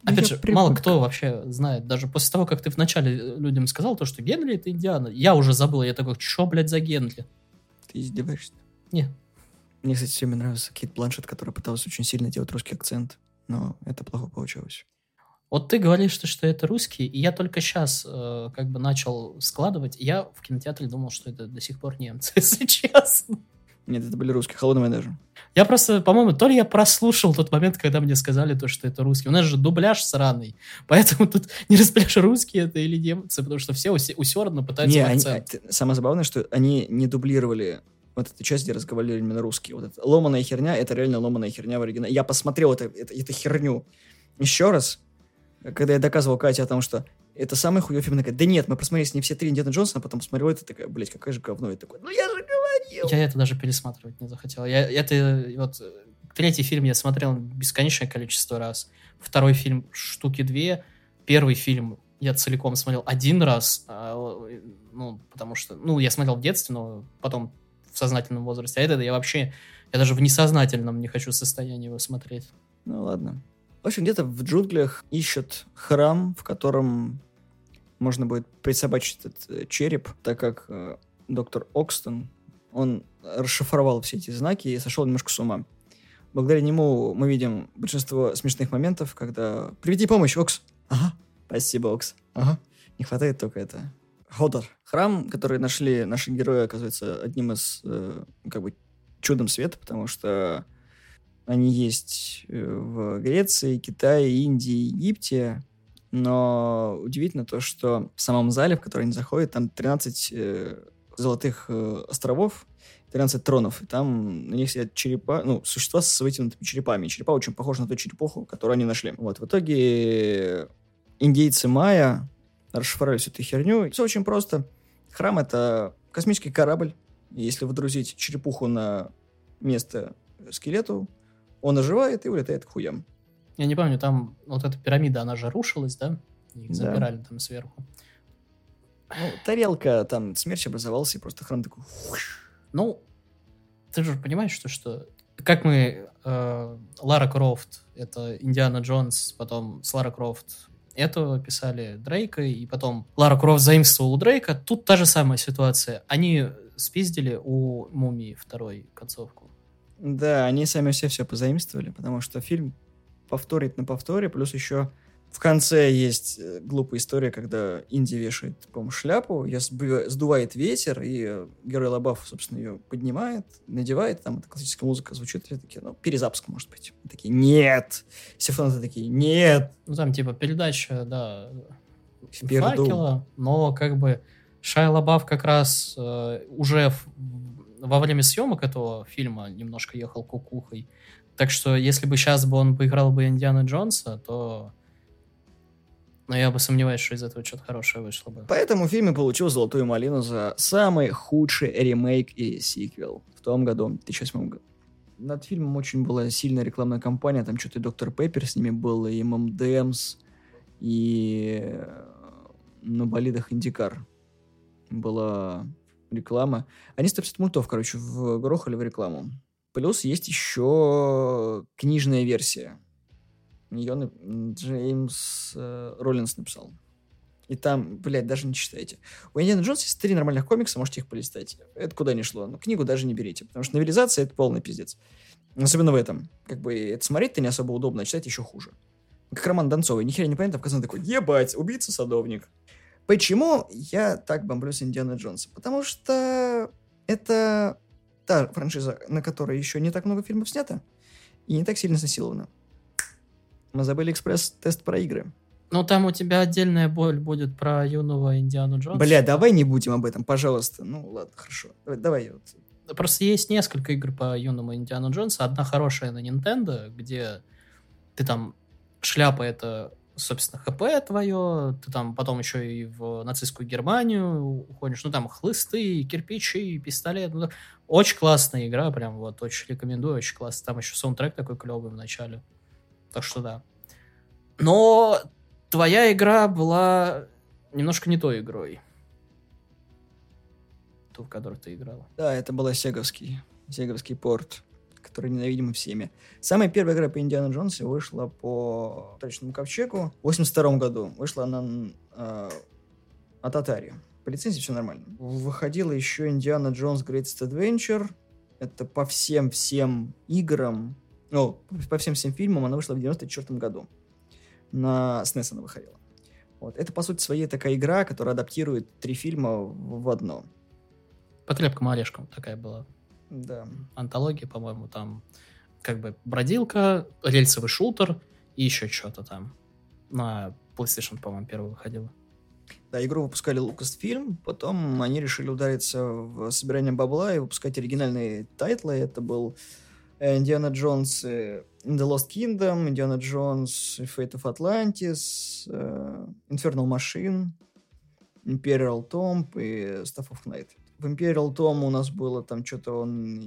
Опять я же, привык. мало кто вообще знает. Даже после того, как ты вначале людям сказал то, что Генри это Индиана, я уже забыл. Я такой, что, блядь, за Генри? Ты издеваешься? Не. Мне, кстати, все нравится Кейт Бланшет, которая пыталась очень сильно делать русский акцент, но это плохо получилось. Вот ты говоришь, что, что это русский, и я только сейчас э, как бы начал складывать. Я в кинотеатре думал, что это до сих пор немцы, если [LAUGHS] честно. Нет, это были русские, холодная даже. Я просто, по-моему, то ли я прослушал тот момент, когда мне сказали то, что это русский. У нас же дубляж сраный. [LAUGHS] Поэтому тут не разберешь, русские это или немцы, потому что все усердно пытаются не, они, Самое забавное, что они не дублировали вот эту часть, где разговаривали именно русские. Вот эта ломаная херня, это реально ломаная херня в оригинале. Я посмотрел это, это, эту херню еще раз, когда я доказывал Кате о том, что это самый хуёвый фильм. Она говорит, да нет, мы посмотрели с ней все три Индиана Джонсона, а потом посмотрел это, такая, блядь, какая же говно. И такой, ну я же говорил. Я это даже пересматривать не захотел. Я это, вот, третий фильм я смотрел бесконечное количество раз. Второй фильм штуки две. Первый фильм я целиком смотрел один раз, а, ну, потому что, ну, я смотрел в детстве, но потом в сознательном возрасте. А это я вообще, я даже в несознательном не хочу состоянии его смотреть. Ну, ладно. В общем, где-то в джунглях ищут храм, в котором можно будет присобачить этот э, череп, так как э, доктор Окстон, он расшифровал все эти знаки и сошел немножко с ума. Благодаря нему мы видим большинство смешных моментов, когда «Приведи помощь, Окс!» «Ага, спасибо, Окс!» «Ага». Не хватает только это Ходор. Храм, который нашли наши герои, оказывается одним из, э, как бы, чудом света, потому что они есть э, в Греции, Китае, Индии, Египте. Но удивительно то, что в самом зале, в который они заходят, там 13 э, золотых э, островов, 13 тронов. И там на них сидят черепа, ну, существа с вытянутыми черепами. черепа очень похожи на ту черепуху, которую они нашли. Вот, в итоге индейцы майя расшифровали всю эту херню. Все очень просто. Храм — это космический корабль. Если выдрузить черепуху на место скелету, он оживает и улетает к хуям. Я не помню, там вот эта пирамида, она же рушилась, да? Их Да. забирали там сверху. Ну, тарелка, там смерч образовался, и просто храм такой... Ну, ты же понимаешь, что, что как мы... э, Лара Крофт, это Индиана Джонс, потом с Лара Крофт это писали Дрейка, и потом Лара Крофт заимствовал у Дрейка. Тут та же самая ситуация. Они спиздили у Мумии второй концовку. Да, они сами все все позаимствовали, потому что фильм повторит на повторе, плюс еще в конце есть э, глупая история, когда Инди вешает, по-моему, шляпу, ее сдувает ветер, и э, герой Лобав, собственно, ее поднимает, надевает, там эта классическая музыка звучит, и такие, ну, перезапуск, может быть. И такие, нет! Симфонаты такие, нет! Ну, там, типа, передача, да, В перду. факела, но как бы Шайа Лабаф как раз э, уже в- во время съемок этого фильма немножко ехал кукухой. Так что если бы сейчас бы он поиграл бы Индиана Джонса, то... Но я бы сомневаюсь, что из этого что-то хорошее вышло бы. Поэтому фильм и получил «Золотую малину» за самый худший ремейк и сиквел в том году, 2008 году. Над фильмом очень была сильная рекламная кампания, там что-то и Доктор Пеппер с ними был, и ММДМС, и э, на болидах Индикар была реклама. Они 150 мультов, короче, вгрохали в рекламу. Плюс есть еще книжная версия. Ее Джеймс э, Роллинс написал. И там, блядь, даже не читайте. У Индиана Джонса есть три нормальных комикса, можете их полистать. Это куда ни шло. Но книгу даже не берите, потому что новелизация — это полный пиздец. Особенно в этом. Как бы это смотреть-то не особо удобно, а читать еще хуже. Как Роман Донцовый. Ни хера не понятно, в конце он такой, ебать, убийца-садовник. Почему я так бомблю с Индиана Джонса? Потому что это та франшиза, на которой еще не так много фильмов снято и не так сильно изнасилована. Мы забыли экспресс-тест про игры. Ну, там у тебя отдельная боль будет про юного Индиану Джонса. Бля, давай не будем об этом, пожалуйста. Ну, ладно, хорошо. Давай, давай вот. Просто есть несколько игр по юному Индиану Джонсу. Одна хорошая на Nintendo, где ты там шляпа это, собственно, ХП твое, ты там потом еще и в нацистскую Германию уходишь, ну там хлысты, кирпичи, пистолет. Ну, очень классная игра, прям вот очень рекомендую, очень классно. Там еще саундтрек такой клевый в начале. Так что да. Но твоя игра была немножко не той игрой. Ту, в которой ты играл. Да, это была Сеговский, Сеговский порт, который ненавидим всеми. Самая первая игра по Индиану Джонсу вышла по Точному Ковчегу в 82 году. Вышла она э, от Atari. По лицензии все нормально. Выходила еще Индиана Джонс Greatest Adventure. Это по всем-всем играм, ну, по всем-всем фильмам она вышла в 94 году. На SNES она выходила. Вот. Это, по сути, своей такая игра, которая адаптирует три фильма в одно. По крепкому орешкам такая была Да. антология, по-моему, там как бы бродилка, рельсовый шутер и еще что-то там. На PlayStation, по-моему, первый выходила. Да, игру выпускали Lucasfilm, потом они решили удариться в собирание бабла и выпускать оригинальные тайтлы. Это был э, Indiana Jones in the Lost Kingdom, Indiana Jones и Fate of Atlantis, э, Infernal Machine, Imperial Tomb и Stuff of Night. В Imperial Tomb у нас было там что-то он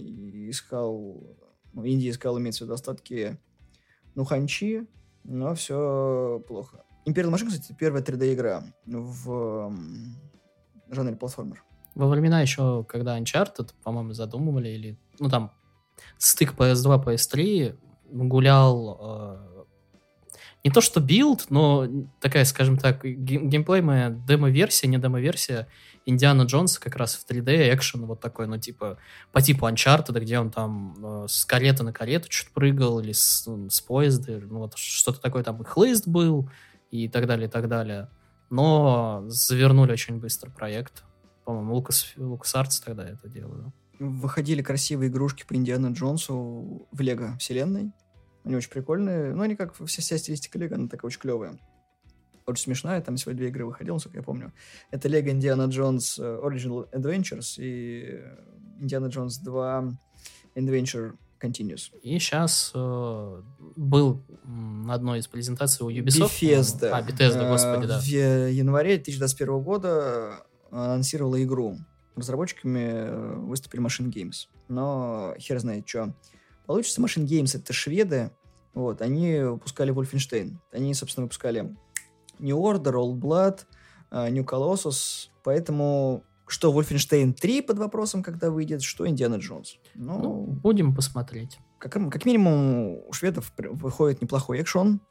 искал, ну, Индия искал, имеется в виду, остатки Нуханчи, но все плохо. Imperial Machine, кстати, первая 3D-игра в жанре платформер. Во времена еще, когда Uncharted, по-моему, задумывали, или, ну, там, стык PS2, PS3 гулял э, не то что билд, но такая, скажем так, гейм- геймплейная демо-версия, не демо-версия Индиана Джонса как раз в 3D, экшен вот такой, ну, типа, по типу Uncharted, где он там э, с кареты на карету чуть прыгал, или с, с поезда, ну, вот что-то такое там, и хлыст был, и так далее, и так далее. Но завернули очень быстро проект. По-моему, Lucas, LucasArts тогда это делал. Выходили красивые игрушки по Индиану Джонсу в Лего вселенной. Они очень прикольные. Ну, они как вся, вся стилистика Лего, она такая очень клевая. Очень смешная. Там всего две игры выходило, насколько я помню. Это Лего Индиана Джонс Original Adventures и Индиана Джонс 2 Adventure Continuous. И сейчас э, был на одной из презентаций у Ubisoft. Bethesda. А, Bethesda, господи, да. В январе 2021 года анонсировала игру. Разработчиками э, выступили Machine Games. Но хер знает, что получится. Machine Games — это шведы. Вот, они выпускали Wolfenstein. Они, собственно, выпускали New Order, Old Blood, э, New Colossus. Поэтому что Wolfenstein 3 под вопросом, когда выйдет, что Индиана Джонс. Ну, ну будем посмотреть. Как, как минимум, у шведов выходит неплохой экшон.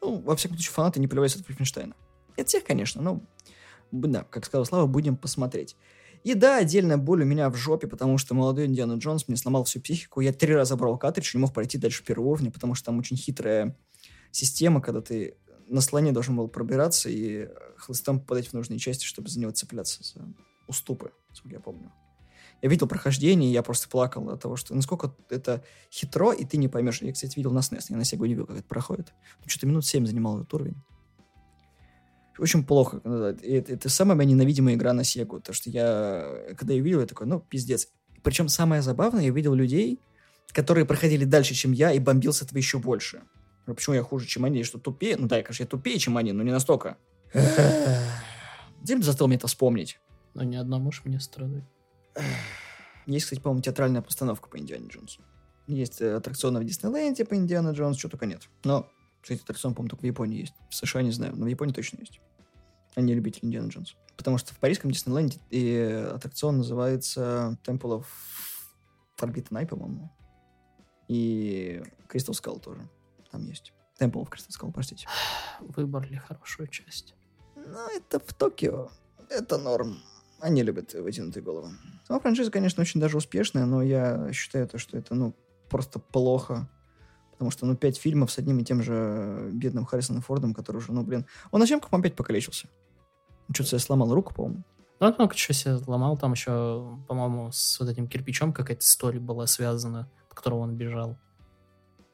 Ну, во всяком случае, фанаты не плеваются от Wolfenstein. Это всех, конечно, но, да, как сказал Слава, будем посмотреть. И да, отдельная боль у меня в жопе, потому что молодой Индиана Джонс мне сломал всю психику. Я три раза брал картридж, не мог пройти дальше первого уровня, потому что там очень хитрая система, когда ты на слоне должен был пробираться и хлыстом попадать в нужные части, чтобы за него цепляться за уступы, сколько я помню. Я видел прохождение, и я просто плакал от того, что насколько это хитро, и ты не поймешь. Я, кстати, видел на SNES, я на Sega не видел, как это проходит. Ну, что-то минут 7 занимал этот уровень. Очень плохо. Это, это самая моя ненавидимая игра на Sega, то что я, когда ее видел, я такой, ну, пиздец. Причем самое забавное, я видел людей, которые проходили дальше, чем я, и бомбил с этого еще больше. Почему я хуже, чем они, что тупее? Ну да, я, конечно, я тупее, чем они, но не настолько. Дим заставил мне это вспомнить. Но ни одна муж мне страдать. Есть, кстати, по-моему, театральная постановка по Индиане Джонсу. Есть э, аттракционы в Диснейленде по Индиана Джонс, что только нет. Но, кстати, аттракцион, по-моему, только в Японии есть. В США не знаю, но в Японии точно есть. Они любители Индиана Джонс. Потому что в парижском Диснейленде и аттракцион называется Temple of Forbidden Eye, по-моему. И Crystal Skull тоже там есть. Of Crystal Skull, простите. Выбрали хорошую часть. Ну, это в Токио. Это норм. Они любят вытянутые головы. Сама франшиза, конечно, очень даже успешная, но я считаю то, что это, ну, просто плохо. Потому что, ну, пять фильмов с одним и тем же бедным Харрисоном Фордом, который уже, ну, блин... Он на съемках, опять покалечился. Что-то себе сломал руку, по-моему. Ну, он много чего себе сломал. Там еще, по-моему, с вот этим кирпичом какая-то история была связана, от которого он бежал.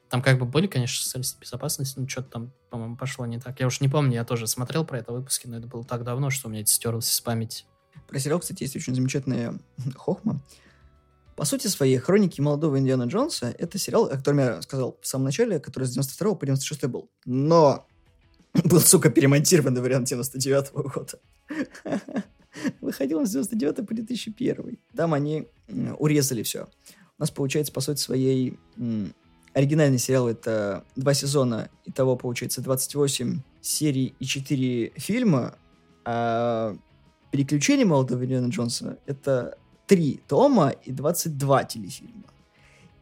Там как бы были, конечно, средства безопасности, но что-то там, по-моему, пошло не так. Я уж не помню, я тоже смотрел про это выпуски, но это было так давно, что у меня это стерлось из памяти. Про сериал, кстати, есть очень замечательная [LAUGHS] хохма. По сути своей, «Хроники молодого Индиана Джонса» — это сериал, о котором я сказал в самом начале, который с 92 по 96 был. Но [LAUGHS] был, сука, перемонтированный вариант 99 -го года. [LAUGHS] Выходил он с 99 по 2001. Там они урезали все. У нас, получается, по сути своей, оригинальный сериал — это два сезона, и того, получается, 28 серий и 4 фильма, а «Переключение молодого Индиана Джонса» — это три тома и 22 телефильма.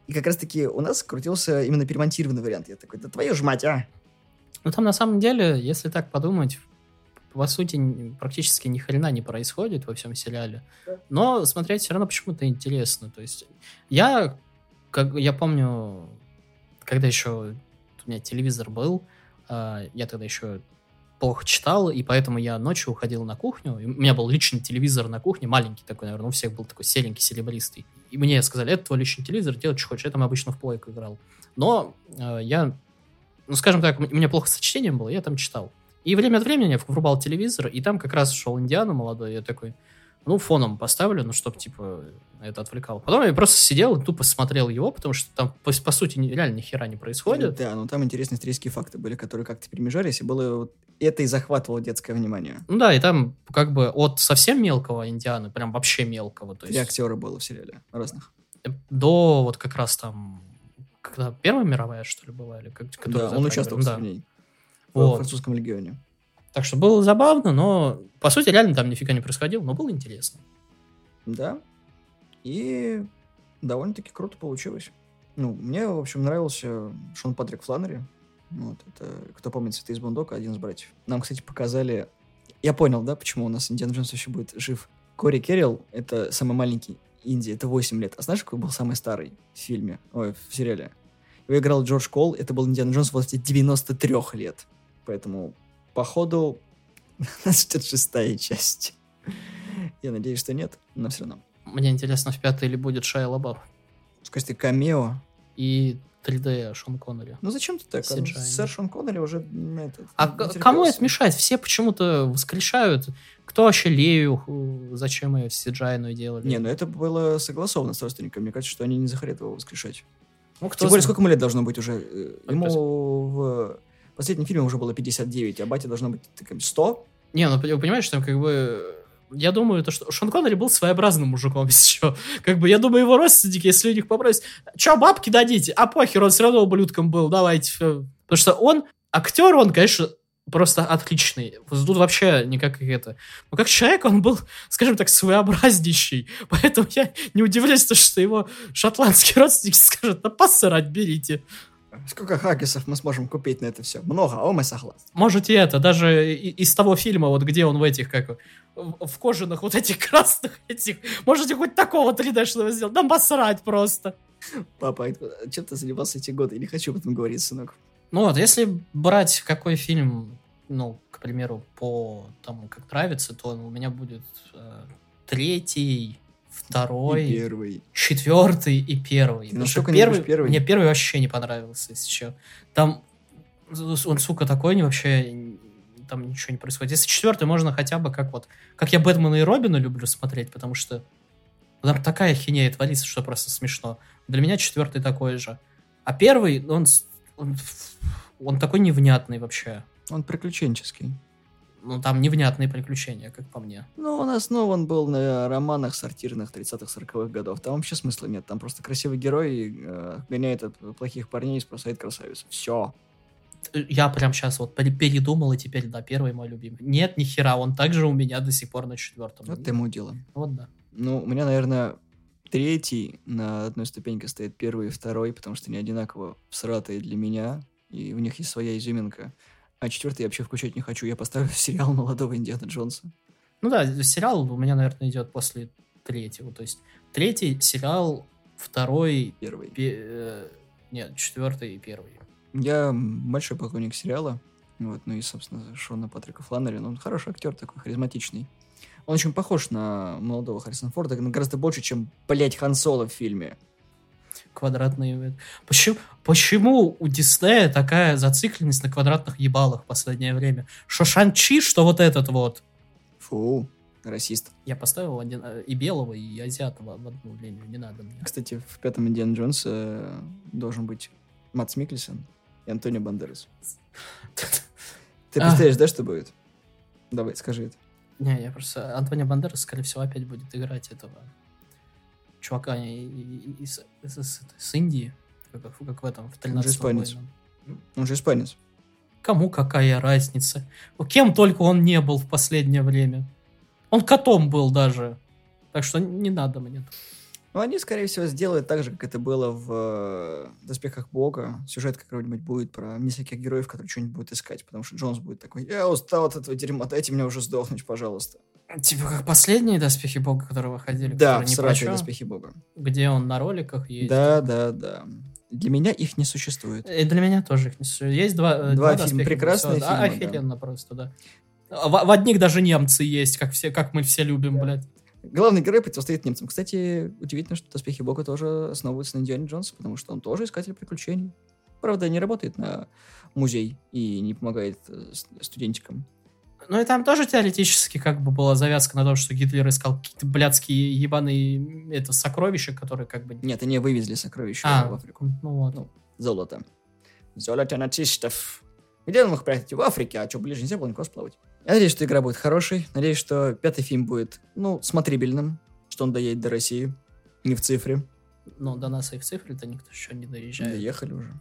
И как раз-таки у нас крутился именно перемонтированный вариант. Я такой, да твою ж мать, а! Ну там на самом деле, если так подумать, по сути, практически ни хрена не происходит во всем сериале. Но смотреть все равно почему-то интересно. То есть я, как я помню, когда еще у меня телевизор был, э, я тогда еще плохо читал, и поэтому я ночью уходил на кухню. у меня был личный телевизор на кухне, маленький такой, наверное, у всех был такой серенький, серебристый. И мне сказали, это твой личный телевизор, делай, что хочешь. Я там обычно в плойку играл. Но э, я, ну, скажем так, у меня плохо с чтением было, я там читал. И время от времени я врубал телевизор, и там как раз шел Индиана молодой, я такой, ну, фоном поставлю, ну, чтобы, типа, это отвлекало. Потом я просто сидел и тупо смотрел его, потому что там, по, по сути, реально ни хера не происходит. Да, но там интересные исторические факты были, которые как-то перемежались, и было вот это и захватывало детское внимание. Ну да, и там как бы от совсем мелкого Индианы, прям вообще мелкого. То есть... И актеры было в сериале разных. До вот как раз там, когда Первая мировая, что ли, была? Или как, да, он участвовал да. в ней. Вот. В французском легионе. Так что было забавно, но по сути реально там нифига не происходило, но было интересно. Да. И довольно-таки круто получилось. Ну, мне, в общем, нравился Шон Патрик Фланнери. Вот, это, кто помнит «Цветы из Бундока», один из братьев. Нам, кстати, показали... Я понял, да, почему у нас Индиана Джонс еще будет жив. Кори Керрилл — это самый маленький Инди, это 8 лет. А знаешь, какой был самый старый в фильме? Ой, в сериале? Его играл Джордж Кол, это был Индиана Джонс в возрасте 93 лет. Поэтому, походу, [LAUGHS] Нас ждет шестая часть. Я надеюсь, что нет, но все равно. Мне интересно, в пятой или будет Шайа Лабаф. В качестве камео. И 3D Шон Коннери. Ну зачем ты так? CGI, Сэр Шон Коннери уже... м, это, А не кому это мешает? Все почему-то воскрешают. Кто вообще Лею? Зачем ее CGI делали? Не, ну это было согласовано с родственниками. Мне кажется, что они не захотят его воскрешать. ну, кто Тем более, знает. сколько ему лет должно быть уже? Э, Ему в последнем фильме уже было 59, а батя должно быть таким 100. Не, ну вы понимаете, что как бы... Я думаю, то, что Шон Коннери был своеобразным мужиком [LAUGHS] еще. Как бы, я думаю, его родственники, если у них попросят, что, бабки дадите? А похер, он все равно ублюдком был, давайте. всё». Потому что он, актер, он, конечно, просто отличный. Тут вообще никак это... Но как человек он был, скажем так, своеобразнейший. [LAUGHS] Поэтому я не удивляюсь, то, что его шотландские [LAUGHS] родственники скажут, да посрать берите. Сколько хаггисов мы сможем купить на это все? Много, а мы согласны. Можете это, даже из того фильма, вот где он в этих, как, в, кожаных вот этих [LAUGHS] красных этих, можете хоть такого 3D-шного сделать, да посрать просто. Папа, это- чем ты занимался эти годы? Я не хочу об этом говорить, сынок. Ну вот, если брать какой фильм, ну, к примеру, по тому, как нравится, то у меня будет э, третий, второй, И первый. четвертый и первый. Ты настолько первый, первый? Мне первый вообще не понравился, если что. Там он, сука, такой не вообще там ничего не происходит. Если четвертый, можно хотя бы как вот... Как я Бэтмена и Робина люблю смотреть, потому что там такая хинея творится, что просто смешно. Для меня четвертый такой же. А первый, он, он, он такой невнятный вообще. Он приключенческий. Ну, там невнятные приключения, как по мне. Ну, он основан был на романах сортирных 30-х, 40-х годов. Там вообще смысла нет. Там просто красивый герой э, гоняет от плохих парней и спасает красавицу. Все. Я прям сейчас вот пере- передумал, и теперь, да, первый мой любимый. Нет, ни хера, он также у меня до сих пор на четвертом. Вот ему дело. Вот да. Ну, у меня, наверное, третий на одной ступеньке стоит первый и второй, потому что они одинаково всратые для меня, и в них есть своя изюминка. А четвертый я вообще включать не хочу. Я поставлю [LAUGHS] сериал молодого Индиана Джонса. Ну да, сериал у меня, наверное, идет после третьего. То есть третий сериал, второй, Первый. пе- э, нет, четвертый и первый. Я большой поклонник сериала. Вот, ну и, собственно, Шона Патрика Фланнери. Ну, он хороший актер такой, харизматичный. Он очень похож на молодого Харрисона Форда, но гораздо больше, чем, блять, Хан Соло в фильме. Квадратные... Почему, почему у Диснея такая зацикленность на квадратных ебалах в последнее время? Что Шанчи, что вот этот вот. Фу, расист. Я поставил один, э, и белого, и азиатова в одну линию, не надо мне. Кстати, в пятом Индиана Джонс э, должен быть Матс Микельсон и Антонио Бандерас. [LAUGHS] Ты А. представляешь, да, что будет? Давай, скажи это. Не, я просто... Антонио Бандерас, скорее всего, опять будет играть этого чувака из, из- из- с Индии, как, как в этом, в 13 испанец. Он же испанец. Кому какая разница? Кем только он не был в последнее время. Он котом был даже. Так что не надо мне. Ну, они, скорее всего, сделают так же, как это было в э, «Доспехах Бога». Сюжет какой-нибудь будет про нескольких героев, которые что-нибудь будут искать, потому что Джонс будет такой, я устал от этого дерьма, дайте мне уже сдохнуть, пожалуйста. Типа как последние доспехи бога, которые выходили, да, сратые «Доспехи Бога». где он на роликах есть. Да, да, да. Для меня их не существует. И для меня тоже их не существует. Есть два, э, Два два фильма, «Доспеха прекрасные бога». Да, фильмы, да. Охеренно просто, да. В, в одних даже немцы есть, как, все, как мы все любим, блядь. Главный герой противостоит немцам. Кстати, удивительно, что «Доспехи Бога» тоже основываются на Индиане Джонсе, потому что он тоже искатель приключений. Правда, не работает на музей и не помогает э, студентикам. Ну и там тоже теоретически как бы была завязка на том, что Гитлер искал какие-то блядские ебаные это, сокровища, которые как бы... Нет, они вывезли сокровища А, в Африку. ну вот. Ну, золото. Золото нацистов. Где он мог прятать? В Африке, а что, ближе нельзя было никуда сплавать? Я надеюсь, что игра будет хорошей. Надеюсь, что пятый фильм будет, ну, смотрибельным, что он доедет до России. Не в цифре. Но до нас и в цифре-то никто еще не доезжает. Доехали уже.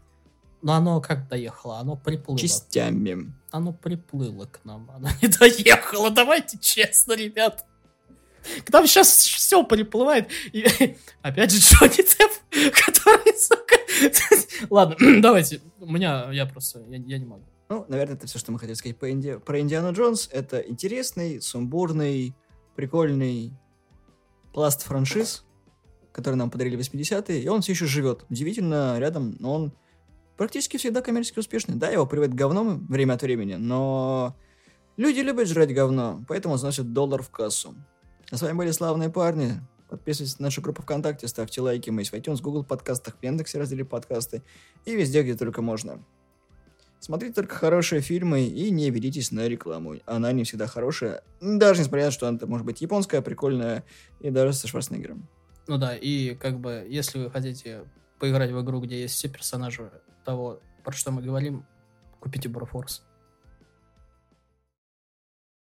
Но оно как доехало? Оно приплыло. Частями. Оно приплыло к нам. Оно не доехало. Давайте честно, ребят. К нам сейчас все приплывает. И опять же Джонни Депп, который, сука... Ладно, [CLEARS THROAT] давайте. У меня, я просто, я, я не могу. Ну, наверное, это все, что мы хотели сказать по Инди... про Индиану Джонс. Это интересный, сумбурный, прикольный пласт франшиз, который нам подарили 80-е, и он все еще живет. Удивительно рядом, но он практически всегда коммерчески успешный. Да, его приводит говном время от времени, но Люди любят жрать говно, поэтому заносят доллар в кассу. А с вами были славные парни. Подписывайтесь на нашу группу ВКонтакте, ставьте лайки. Мы есть в iTunes, Google подкастах, в Яндексе разделе подкасты и везде, где только можно. Смотрите только хорошие фильмы и не ведитесь на рекламу. Она не всегда хорошая, даже несмотря на то, что она может быть японская, прикольная и даже со Шварценеггером. Ну да, и как бы, если вы хотите поиграть в игру, где есть все персонажи того, про что мы говорим, купите Брофорс.